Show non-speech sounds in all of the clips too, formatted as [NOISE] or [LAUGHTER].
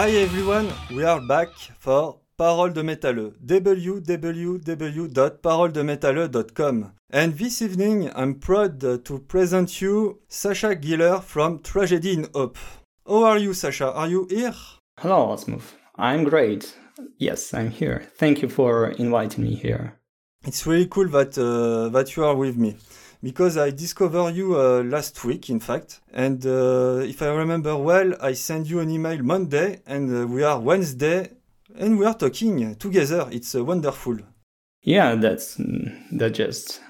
Hi everyone, we are back for Parole de Métalleux, www.paroledemétalleux.com. And this evening I'm proud to present you Sasha Giller from Tragedy in Hope. How are you, Sasha? Are you here? Hello, Osmov. I'm great. Yes, I'm here. Thank you for inviting me here. It's really cool that uh, that you are with me because I discovered you uh, last week, in fact. And uh, if I remember well, I sent you an email Monday, and uh, we are Wednesday, and we are talking together. It's uh, wonderful. Yeah, that's that just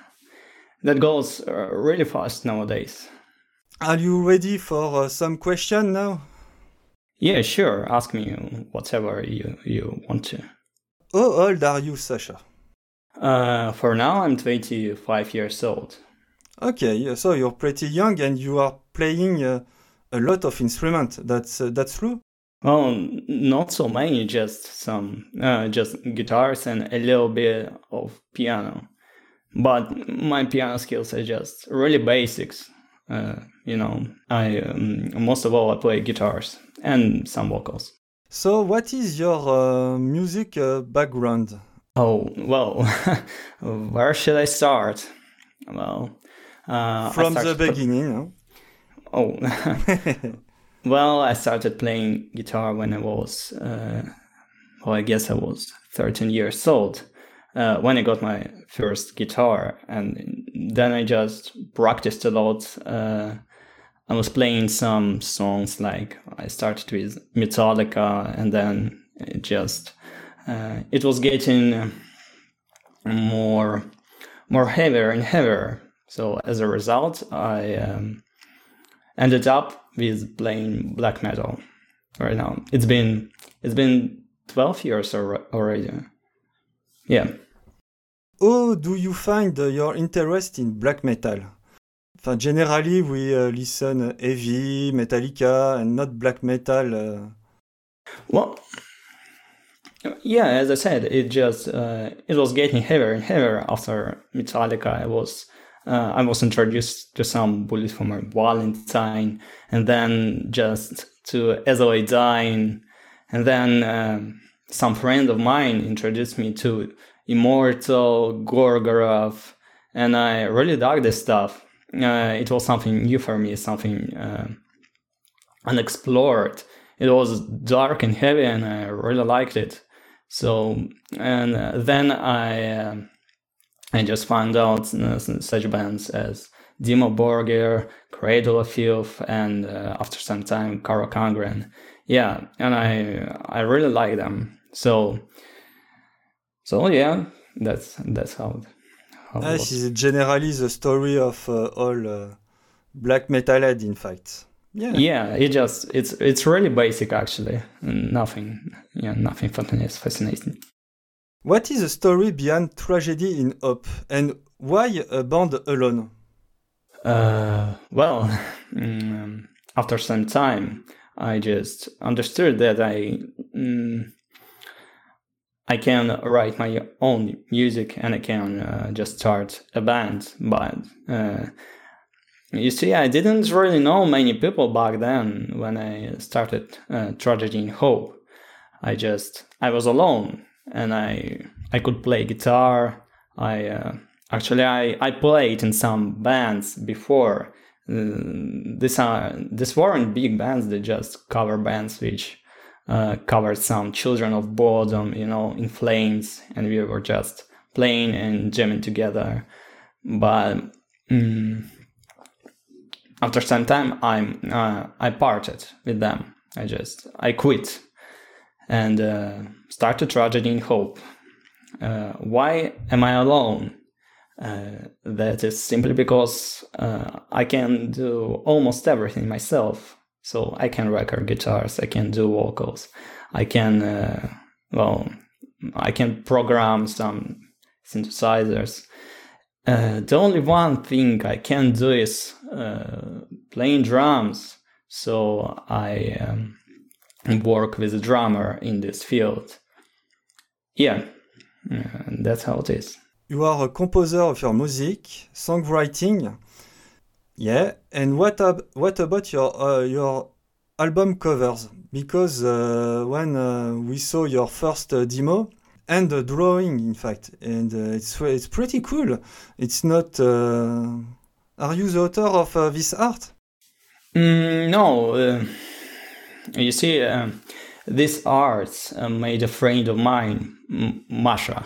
that goes uh, really fast nowadays. Are you ready for uh, some question now? Yeah, sure. Ask me whatever you you want to. How old are you, Sasha? Uh, for now, I'm 25 years old. Okay, so you're pretty young and you are playing uh, a lot of instruments. That's uh, that's true. Well, not so many, just some, uh, just guitars and a little bit of piano. But my piano skills are just really basics. Uh, you know, I um, most of all I play guitars and some vocals. So, what is your uh, music uh, background? Oh well, [LAUGHS] where should I start? Well, uh, From the beginning? Oh, [LAUGHS] well, I started playing guitar when I was, uh, well, I guess I was 13 years old uh, when I got my first guitar, and then I just practiced a lot. Uh, I was playing some songs like I started with Metallica, and then it just uh, it was getting more more heavier and heavier so as a result, I um, ended up with playing black metal right now. It's been it's been 12 years already. Yeah. How do you find your interest in black metal? Enfin, generally, we uh, listen heavy, Metallica, and not black metal. Uh... Well, yeah, as I said, it just uh, it was getting heavier and heavier after Metallica. I was uh, I was introduced to some Bullet for My Valentine, and then just to Dying, and then um, some friend of mine introduced me to Immortal, Gorgoroth, and I really dug this stuff. Uh, it was something new for me, something uh, unexplored. It was dark and heavy, and I really liked it. So, and uh, then I um, I just found out uh, such bands as Dimmu Borgir, Cradle of Filth, and uh, after some time, Carach Angren. Yeah, and I I really like them. So so yeah, that's that's how. how ah, this is generally the story of uh, all uh, black metalhead, in fact. Yeah. Yeah, it just it's it's really basic actually. Nothing, yeah, nothing fascinating. What is the story behind Tragedy in Hope and why a band alone? Uh, well, [LAUGHS] mm, after some time, I just understood that I mm, I can write my own music and I can uh, just start a band. But uh, you see, I didn't really know many people back then when I started uh, Tragedy in Hope. I just I was alone and I I could play guitar. I uh, actually I, I played in some bands before. Uh, these are these weren't big bands; they just cover bands which uh, covered some Children of Bodom, you know, in Flames, and we were just playing and jamming together. But um, after some time, I'm uh, I parted with them. I just I quit and uh, a tragedy in hope. Uh, why am I alone? Uh, that is simply because uh, I can do almost everything myself. So I can record guitars, I can do vocals, I can, uh, well, I can program some synthesizers. Uh, the only one thing I can do is playing drums. So I um, work with a drummer in this field. Yeah, that's how it is. You are a composer of your music, songwriting. Yeah, and what ab- what about your uh, your album covers because uh, when uh, we saw your first uh, demo and the drawing, in fact, and uh, it's it's pretty cool. It's not. Uh, are you the author of uh, this art? Mm, no, you see, this art made a friend of mine, Masha.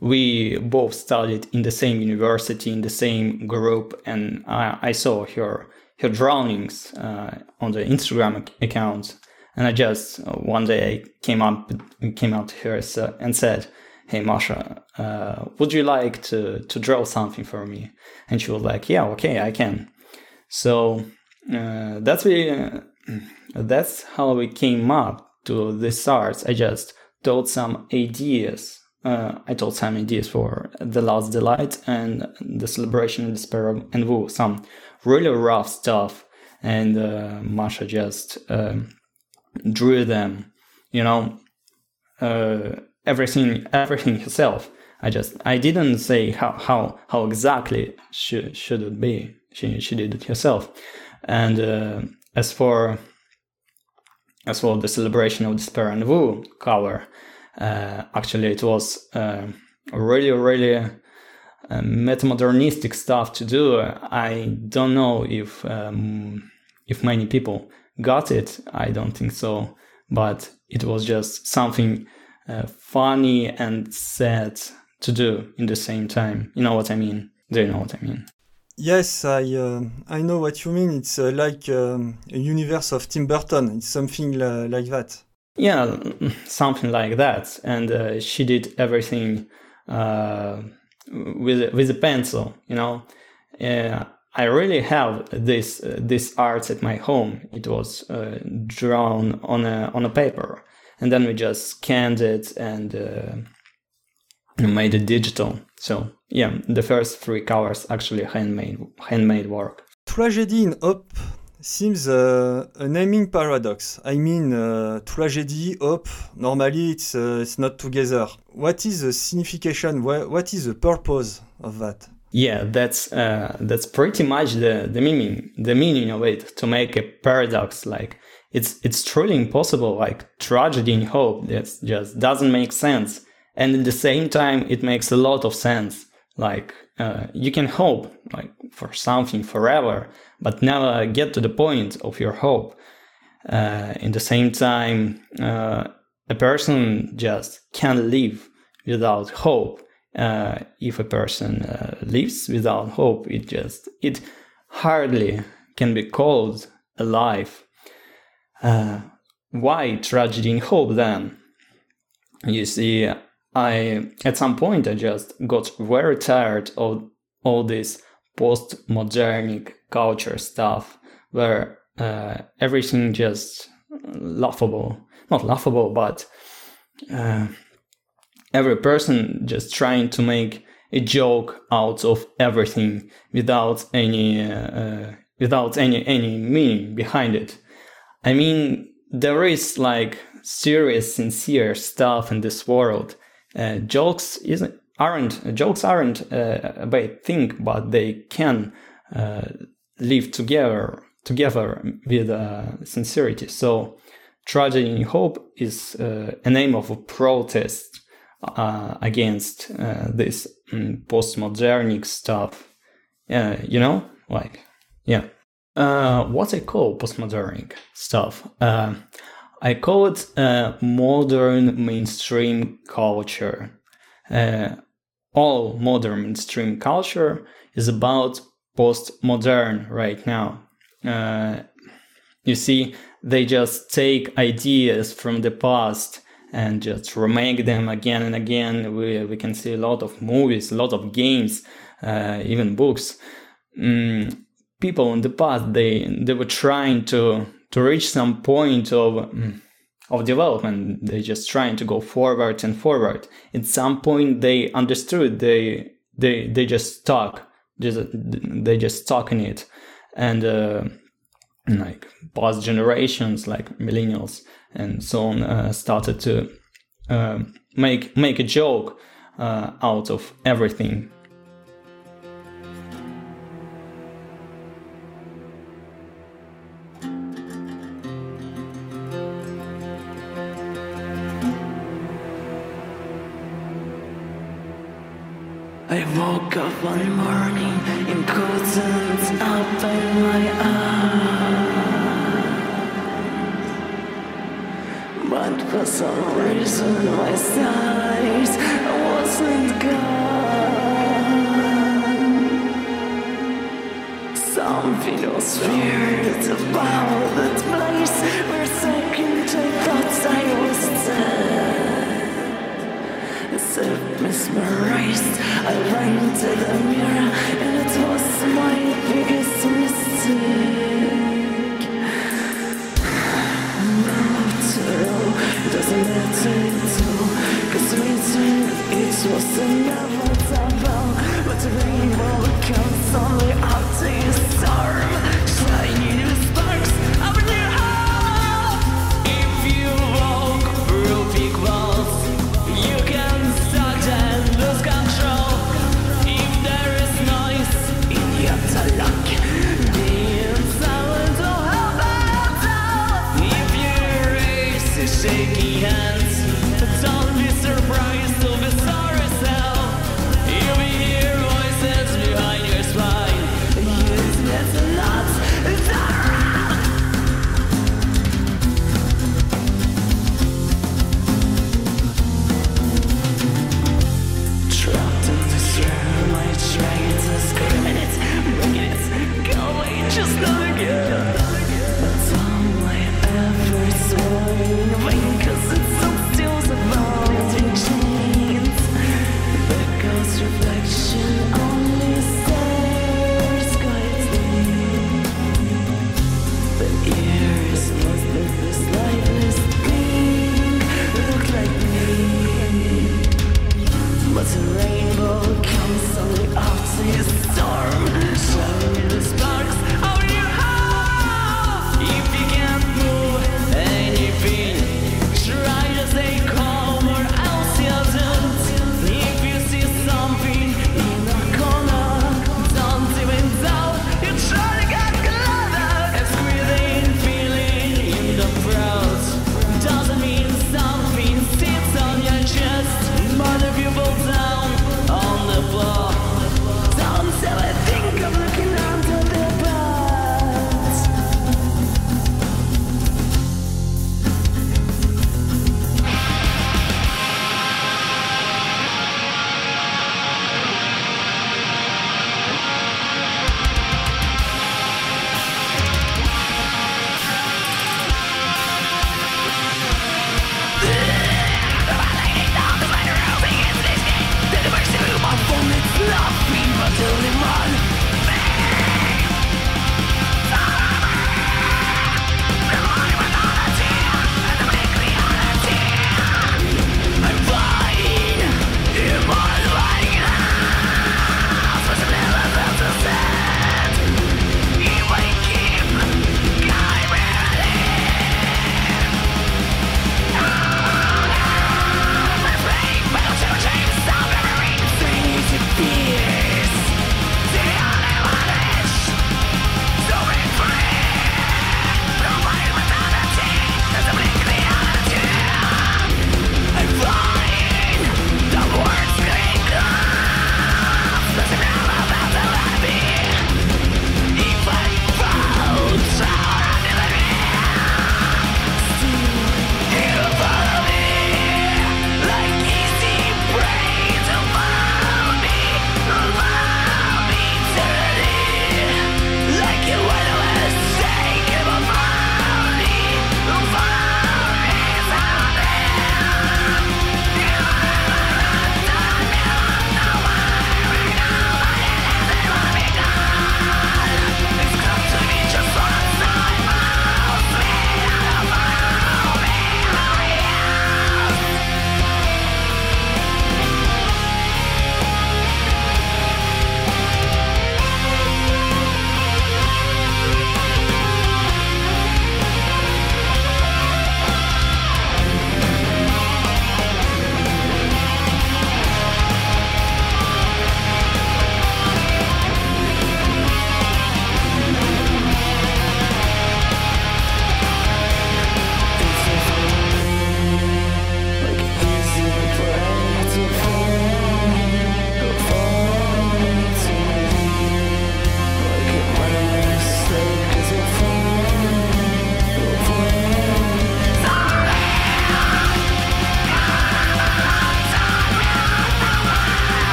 we both studied in the same university, in the same group, and I, I saw her her drawings uh, on the Instagram account. And I just uh, one day came up came out to her and said, "Hey Masha, uh, would you like to to draw something for me?" And she was like, "Yeah, okay, I can." So uh, that's we uh, that's how we came up to this art. I just told some ideas. Uh, I told some ideas for the last delight and the celebration of despair and some really rough stuff, and uh, Masha just um, drew them, you know, uh, everything everything herself. I just I didn't say how how how exactly should should it be. She she did it herself, and uh, as for as for the celebration of despair and woe cover, uh, actually it was uh, really really metamodernistic stuff to do. I don't know if um, if many people got it. I don't think so, but it was just something uh, funny and sad to do in the same time. You know what I mean? Do you know what I mean? Yes, I uh, I know what you mean. It's uh, like um, a universe of Tim Burton. It's something like that. Yeah, something like that. And uh, she did everything uh, with with a pencil. You know, uh, I really have this uh, this art at my home. It was uh, drawn on a on a paper, and then we just scanned it and uh, [CLEARS THROAT] made it digital. So yeah, the first three covers actually handmade handmade work. Tragedy in Hope seems uh, a naming paradox. I mean, uh, tragedy, hope, normally it's, uh, it's not together. What is the signification? What is the purpose of that? Yeah, that's uh, that's pretty much the, the meaning the meaning of it to make a paradox. Like it's it's truly impossible. Like tragedy and hope that just doesn't make sense, and at the same time it makes a lot of sense. Like uh, you can hope like for something forever, but never get to the point of your hope. Uh, in the same time, uh, a person just can't live without hope. Uh, if a person uh, lives without hope, it just it hardly can be called alive. Uh, why tragedy and hope then? You see, I at some point I just got very tired of all this postmodernic culture stuff where uh, everything just laughable. Not laughable but uh, every person just trying to make a joke out of everything without any uh, without any any meaning behind it. I mean there is like serious sincere stuff in this world uh, jokes isn't aren't jokes aren't uh, a bad thing, but they can uh, live together together with uh, sincerity. So, tragedy in hope is uh, a name of a protest against this um, postmodernic stuff. you know, like yeah. what I call postmodernic stuff. I call it modern mainstream culture. Uh, all modern mainstream culture is about postmodern right now. Uh, you see, they just take ideas from the past and just remake them again and again. We, we can see a lot of movies, a lot of games, uh, even books. Mm, people in the past, they, they were trying to, to reach some point of mm, of development. They're just trying to go forward and forward. At some point, they understood they they they just stuck. Just they just stuck in it, and uh, like past generations, like millennials and so on, uh, started to uh, make make a joke uh, out of everything woke up one morning and couldn't open my eyes. But for some reason my sight wasn't gone. Something was weird about that place where second I thought I was So mesmerized, I ran to the mirror and it was my biggest mistake. After all, it doesn't matter at all, cause we think it was inevitable. But the rainbow comes only after you storm, shining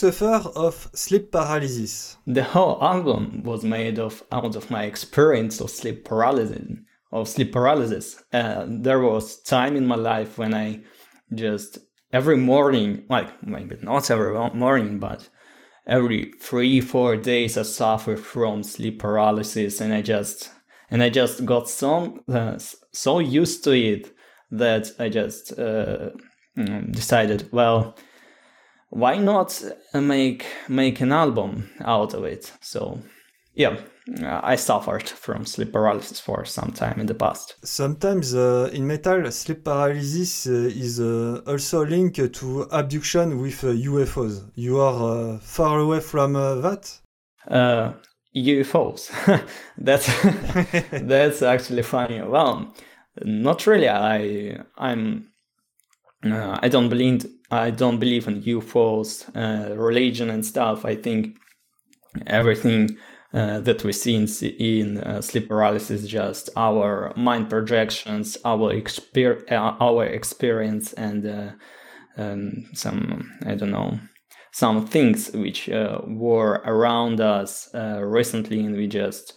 suffer of sleep paralysis? The whole album was made of out of my experience of sleep paralysis. Of sleep paralysis, uh, there was time in my life when I just every morning, like maybe not every morning, but every three four days I suffer from sleep paralysis, and I just and I just got so uh, so used to it that I just uh, mm, decided, well, why not make make an album out of it? So yeah, I suffered from sleep paralysis for some time in the past. Sometimes uh, in metal, sleep paralysis uh, is uh, also linked to abduction with UFOs. Uh, you are uh, far away from uh, that? UFOs. [LAUGHS] that's [LAUGHS] that's actually funny. Well, not really. I I'm I don't believe I don't believe in UFOs, religion and stuff. I think everything uh, that we see in, in uh, sleep paralysis is just our mind projections, our exper- uh, our experience, and uh, um, some I don't know some things which uh, were around us recently, and we just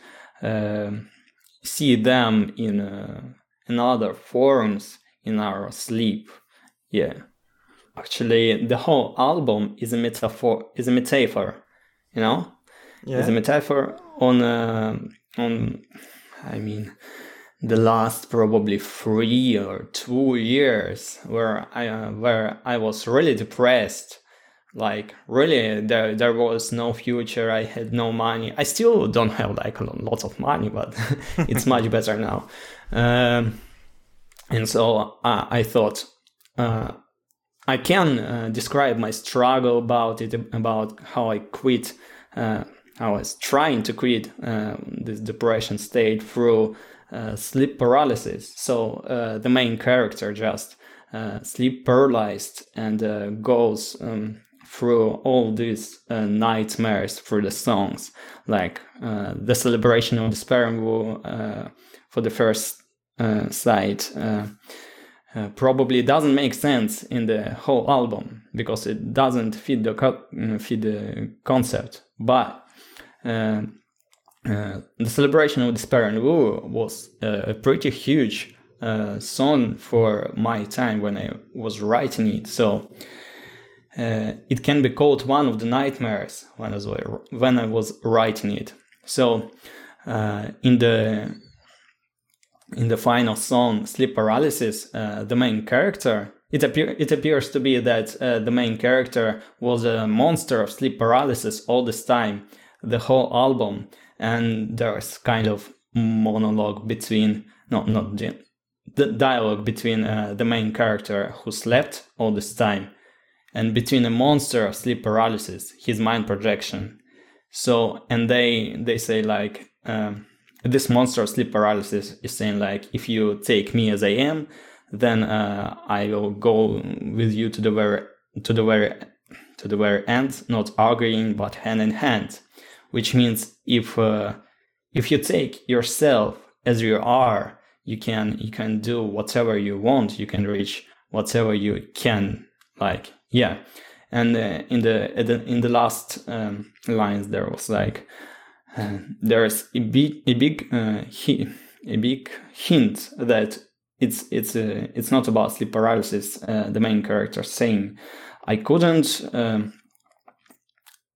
see them in in other forms in our sleep. Yeah, actually, the whole album is a metaphor. Is a metaphor, you know yeah. as a metaphor on uh, on I mean the last probably three or two years where I uh, where I was really depressed like really there there was no future i had no money i still don't have like a lot of money but [LAUGHS] it's much better now um, and so uh, i thought uh, i can uh, describe my struggle about it about how i quit uh, I was trying to quit um, this depression state through uh, sleep paralysis. So uh, the main character just uh, sleep paralyzed and uh, goes um, through all these uh, nightmares through the songs, like uh, the celebration of despair for the first side. probably doesn't make sense in the whole album because it doesn't fit the co- fit the concept, but uh, uh, the celebration of despair and Woe was uh, a pretty huge song for my time when I was writing it. So it can be called one of the nightmares when I was, when I was writing it. So in the in the final song sleep paralysis uh, the main character it, appear, it appears to be that uh, the main character was a monster of sleep paralysis all this time the whole album. And there's kind of monologue between no not the, dialogue between uh, the main character who slept all this time and between a monster of sleep paralysis his mind projection. So and they they say like um, this monster sleep paralysis is saying like if you take me as i am then uh, i will go with you to the very to the very to the very end not arguing but hand in hand which means if uh, if you take yourself as you are, you can you can do whatever you want. You can reach whatever you can. Like yeah, and uh, in the in the last um, lines there was like uh, there's a big a big uh, a big hint that it's it's uh, it's not about sleep paralysis. Uh, the main character saying, "I couldn't um,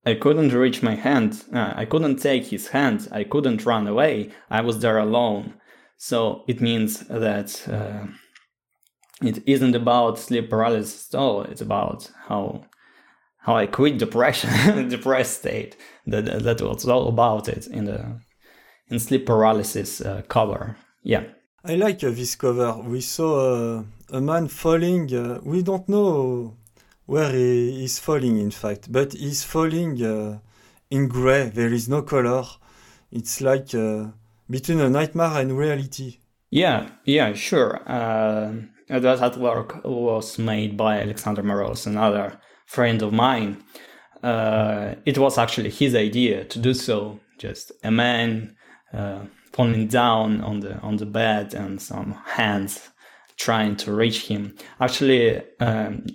I couldn't reach my hand. I couldn't take his hand. I couldn't run away. I was there alone. So it means that uh, it isn't about sleep paralysis at all. It's about how how I quit depression, [LAUGHS] depressed state. That that was all about it in the in sleep paralysis uh, cover. Yeah. I like uh, this cover. We saw uh, a man falling. Uh, we don't know where he is falling, in fact, but he's falling uh, in gray. There is no color. It's like uh, between a nightmare and reality. Yeah, yeah, sure. That artwork was made by Alexander Moros, another friend of mine. Uh, it was actually his idea to do so. Just a man uh, falling down on the on the bed and some hands trying to reach him. Actually, um,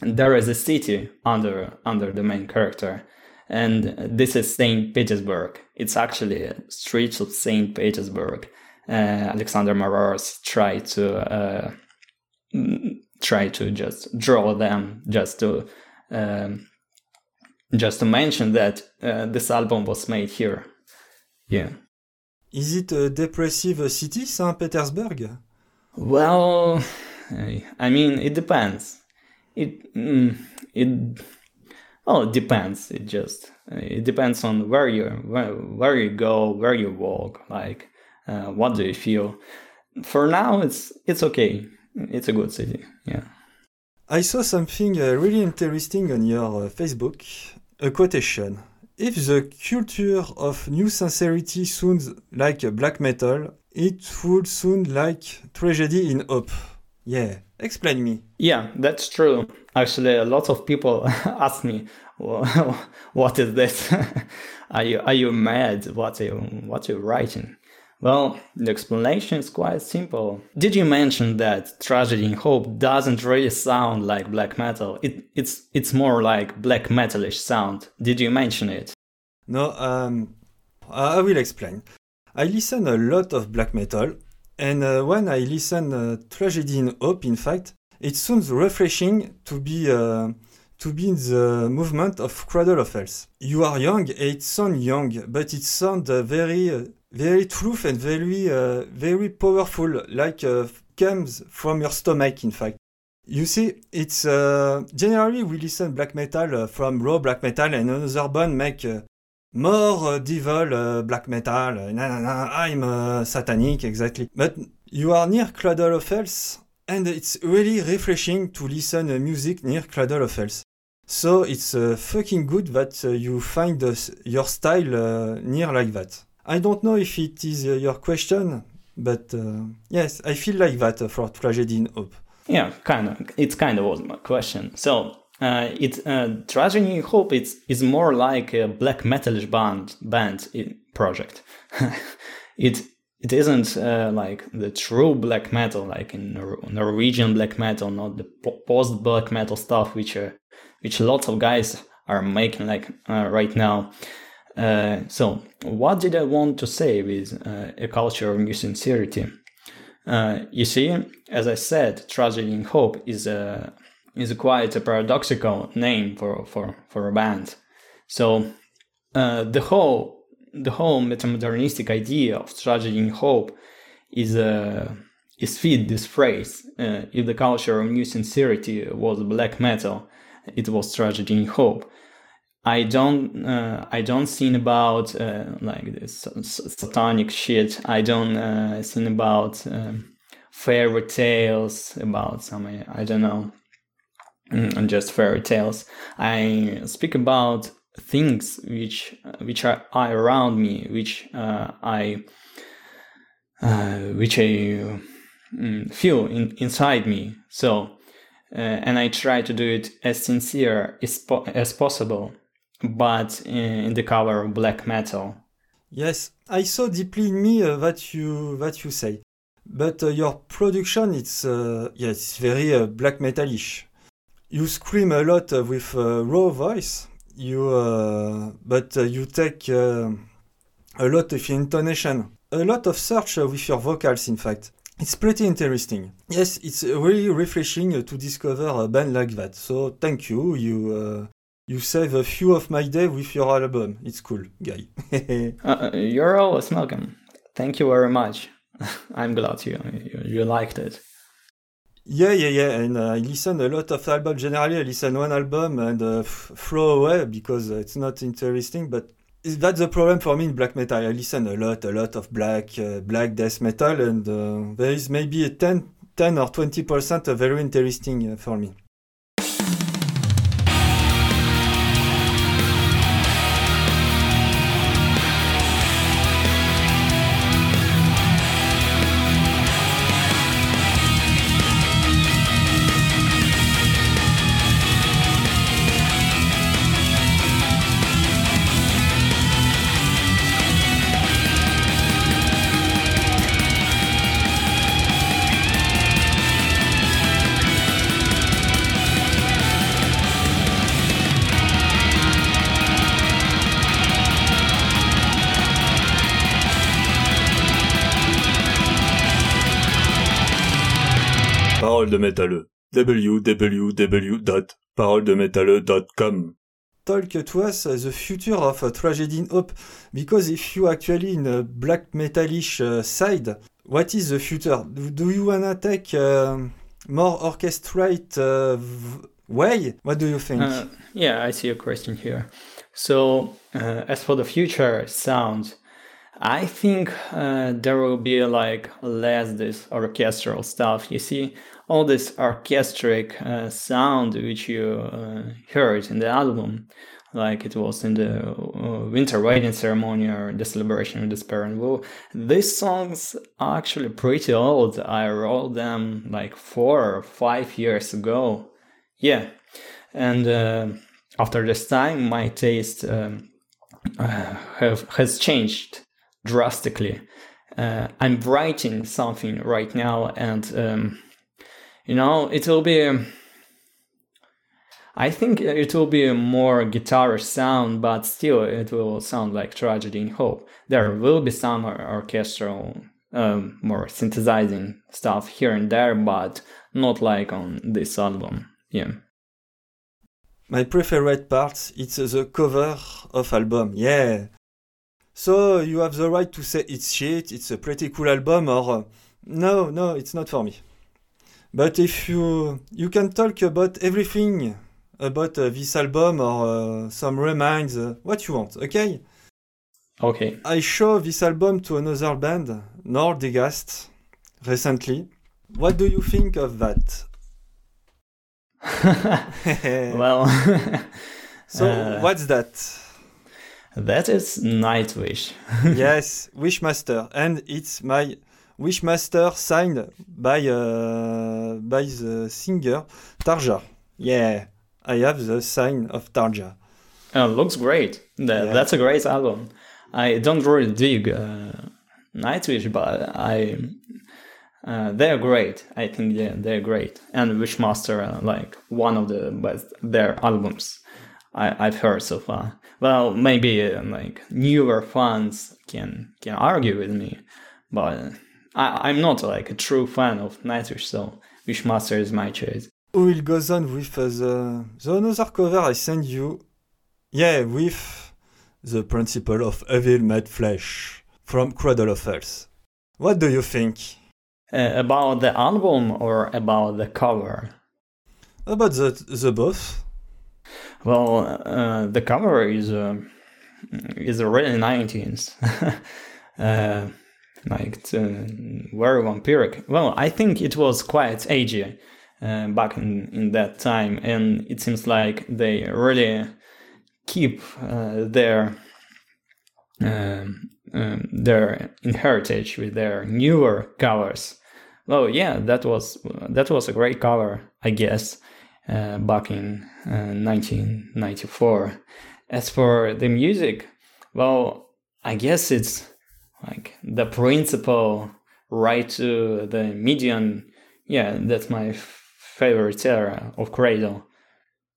there is a city under under the main character, and this is Saint Petersburg. It's actually streets of Saint Petersburg. Uh, Alexander Maros tried to uh, try to just draw them, just to um, just to mention that uh, this album was made here. Yeah. Is it a depressive city, Saint Petersburg? Well, I mean, it depends. It mm, it oh, it depends. It just it depends on where you where, where you go, where you walk. Like, uh, what do you feel? For now, it's it's okay. It's a good city. Yeah. I saw something uh, really interesting on your uh, Facebook. A quotation. If the culture of new sincerity sounds like black metal, it would sound like tragedy in hope. Yeah, explain me. Yeah, that's true. Actually, a lot of people [LAUGHS] ask me, [LAUGHS] "What is this? [LAUGHS] are you are you mad? What are you what are you writing?" Well, the explanation is quite simple. Did you mention that Tragedy in Hope doesn't really sound like black metal? It, it's it's more like black metalish sound. Did you mention it? No, um, I will explain. I listen a lot of black metal, and uh, when I listen uh, Tragedy in Hope, in fact, it sounds refreshing to be uh, to be in the movement of Cradle of Filth. You are young, it sounds young, but it sounds uh, very uh, very truth and very uh, very powerful like uh, comes from your stomach in fact. You see it's uh, generally we listen black metal uh, from raw black metal and another band make uh, more uh, devil black metal nah, nah, nah, i'm satanic exactly. But you are near Cradle of and it's really refreshing to listen music near Cradle of so it's uh, fucking good that uh, you find uh, your style near like that I don't know if it is uh, your question, but uh, yes, I feel like that uh, for Tragedy in Hope. Yeah, kind of. It kind of was my question. So uh, it uh, Tragedy in Hope it's is more like a black metalish band band project. [LAUGHS] it it isn't uh, like the true black metal, like in Nor- Norwegian black metal, not the post black metal stuff, which uh, which lots of guys are making like uh, right now. Uh, so, what did I want to say with uh, a culture of new sincerity? Uh, you see, as I said, tragedy in hope is a is a quite a paradoxical name for for for a band. So, uh, the whole the whole metamodernistic idea of tragedy in hope is uh, is feed this phrase. If the culture of new sincerity was black metal, it was tragedy in hope I don't uh, I don't think about uh, like this satanic shit. I don't uh, think about um, fairy tales about some I don't know, mm, just fairy tales. I speak about things which which are, are around me, which uh, I uh, which I um, feel in, inside me. So. Uh, and I try to do it as sincere as, po- as possible but in the cover of black metal. Yes, I saw deeply in me uh, that you that you say, but uh, your production it's uh, yeah very uh, black metalish. You scream a lot uh, with uh, raw voice. You but you take a lot of intonation, a lot of search with your vocals. In fact, it's pretty interesting. Yes, it's really refreshing to discover a band like that. So thank you. You You save a few of my day with your album. It's cool, guy. [LAUGHS] uh, you're always welcome. Thank you very much. [LAUGHS] I'm glad you, you, you liked it. Yeah, yeah, yeah. And uh, I listen a lot of albums. Generally, I listen one album and uh, throw away because it's not interesting. But that's the problem for me in black metal. I listen a lot, a lot of black, uh, black death metal, and uh, there is maybe a 10, 10 or 20 percent very interesting uh, for me. Parole de métalleux. www.paroledemétalleux.com Talk to us the future of a tragedy in hope, because if you actually in a black metalish uh, side, what is the future? Do, do you wanna take uh, more orchestrate uh, way? What do you think? Uh, yeah, I see a question here. So, uh, as for the future sound, I think uh, there will be like less this orchestral stuff. You see, all this orchestric uh, sound which you uh, heard in the album, like it was in the uh, winter wedding ceremony or the celebration of the Spirit Wool. These songs are actually pretty old. I wrote them like four or five years ago. Yeah, and uh, after this time, my taste um, uh, have, has changed drastically. Uh, I'm writing something right now, and um, you know, it will be. I think it will be a more guitar sound, but still, it will sound like Tragedy in Hope. There will be some orchestral, um, more synthesizing stuff here and there, but not like on this album. Yeah. My preferred part it's the cover of album. Yeah. So you have the right to say it's shit, it's a pretty cool album, or no, no, it's not for me. But if you you can talk about everything about uh, this album or uh, some reminds, uh, what you want, okay? Okay. I show this album to another band, Nordigast, recently. What do you think of that? [LAUGHS] [LAUGHS] well, [LAUGHS] so uh, what's that? That is Nightwish. [LAUGHS] yes, Wishmaster, and it's my Wishmaster signed by uh, by the singer Tarja. Yeah, I have the sign of Tarja. Uh, looks great. That, Yeah. That's a great album. I don't really dig uh, Nightwish, but I uh, they're great. I think they're, they're great. And Wishmaster, uh, like one of the best their albums I, I've heard so far. Well, maybe uh, like newer fans can can argue with me, but I, I'm not like a true fan of Nightwish, so Wishmaster is my choice. Who will goes on with uh, the the another cover I send you? Yeah, with the principle of evil made flesh from Cradle of Filth. What do you think Uh, about the album or about the cover? about the the both? Well, uh, the cover is uh, is really 19s, [LAUGHS] uh, like it's, uh, very vampiric. Well, I think it was quite edgy uh, back in, in that time, and it seems like they really keep uh, their um, um, their heritage with their newer covers. Well, yeah, that was that was a great cover, I guess uh, back in uh, 1994. As for the music, well, I guess it's like the principal right to the Midian. Yeah, that's my favorite era of Cradle.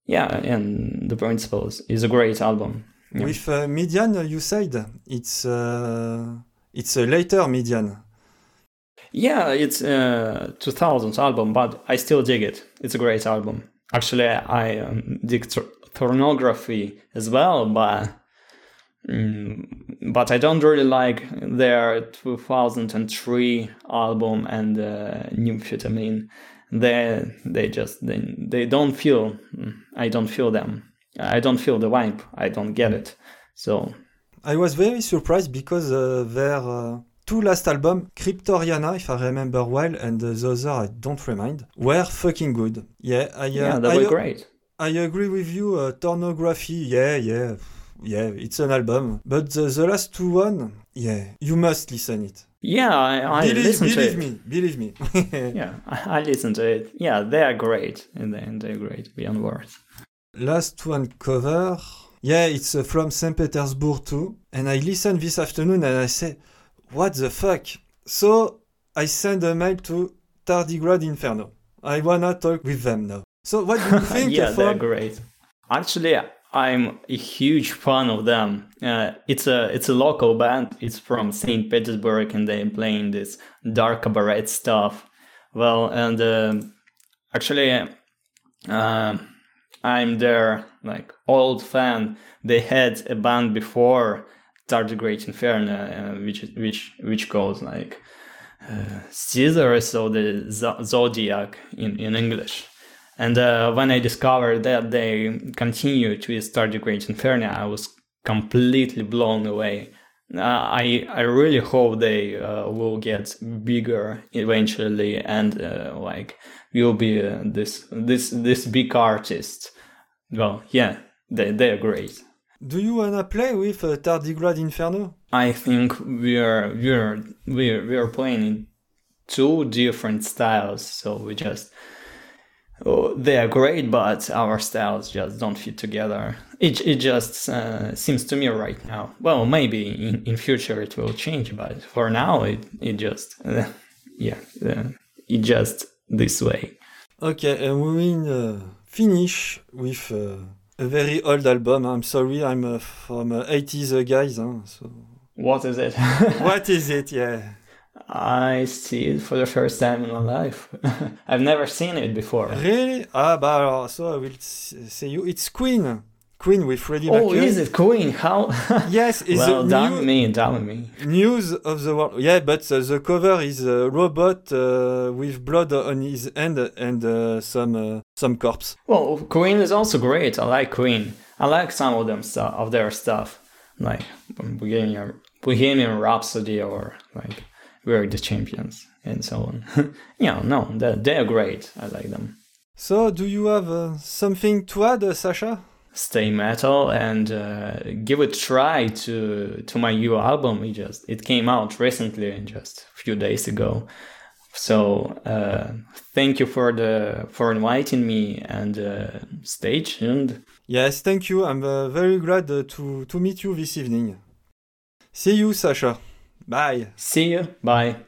Yeah, and the principles is a great album. Yeah. With uh, Midian, uh, you said it's uh, it's a later Midian. Yeah, it's a 2000s album, but I still dig it. It's a great album. Actually, I um, th- Thornography as well, but mm, but I don't really like their 2003 album and uh, Nymphetamine. They they just they, they don't feel. I don't feel them. I don't feel the vibe. I don't get it. So I was very surprised because uh, their uh, two last albums, Cryptoriana, if I remember well, and the other I don't remind, were fucking good. Yeah, I, uh, yeah, they I, were great. I agree with you. Uh, Thornography, yeah, yeah, yeah, it's an album. But the, the last two one, yeah, you must listen it. Yeah, I, I believe listen to believe it. me, believe me. [LAUGHS] Yeah, I, I listen to it. Yeah, they are great, and they, and they're great beyond words. Last one cover. Yeah, it's uh, from St. Petersburg too. And I listened this afternoon and I say, what the fuck? So I send a mail to Tardigrade Inferno. I wanna talk with them now. So what do you [LAUGHS] think yeah, they're great. Actually, I'm a huge fan of them. Uh, it's a it's a local band. It's from Saint Petersburg, and they're playing this dark cabaret stuff. Well, and uh, actually, uh, I'm their like old fan. They had a band before Tardigrade Inferno, uh, which which which goes like uh, Caesars or the Zodiac in, in English. And uh, when I discovered that they continued with Tardigrade Inferno, I was completely blown away. Uh, I I really hope they uh, will get bigger eventually and uh, like will be uh, this this this big artist. Well, yeah, they they are great. Do you wanna play with uh, Tardigrade Inferno? I think we are we are we are, we are playing in two different styles, so we just oh, they are great, but our styles just don't fit together. It it just uh, seems to me right now. Well, maybe in, in future it will change, but for now it it just uh, yeah uh, it just this way. Okay, and we will uh, finish with uh, a very old album. I'm sorry, I'm uh, from 80s guys. Huh? So what is it? [LAUGHS] what is it? Yeah. I see it for the first time in my life. [LAUGHS] I've never seen it before. Really? Ah, bah alors, so I will say you. It's Queen. Queen with Freddie oh, Mercury. Oh, is it Queen? How? [LAUGHS] yes, it's well, damn me, damn me. News of the world. Yeah, but uh, the cover is a robot uh, with blood on his hand and uh, some uh, some corpse. Well, Queen is also great. I like Queen. I like some of them stuff of their stuff, like Bohemian Bohemian Rhapsody or like we're the champions and so on. [LAUGHS] yeah, no, they're, they're great. I like them. So, do you have uh, something to add, uh, Sasha? Stay metal and uh, give it a try to to my new album. It just it came out recently, just a few days ago. So uh, thank you for the for inviting me and uh, stay tuned. Yes, thank you. I'm uh, very glad to to meet you this evening. See you, Sasha. Bye. See you. Bye.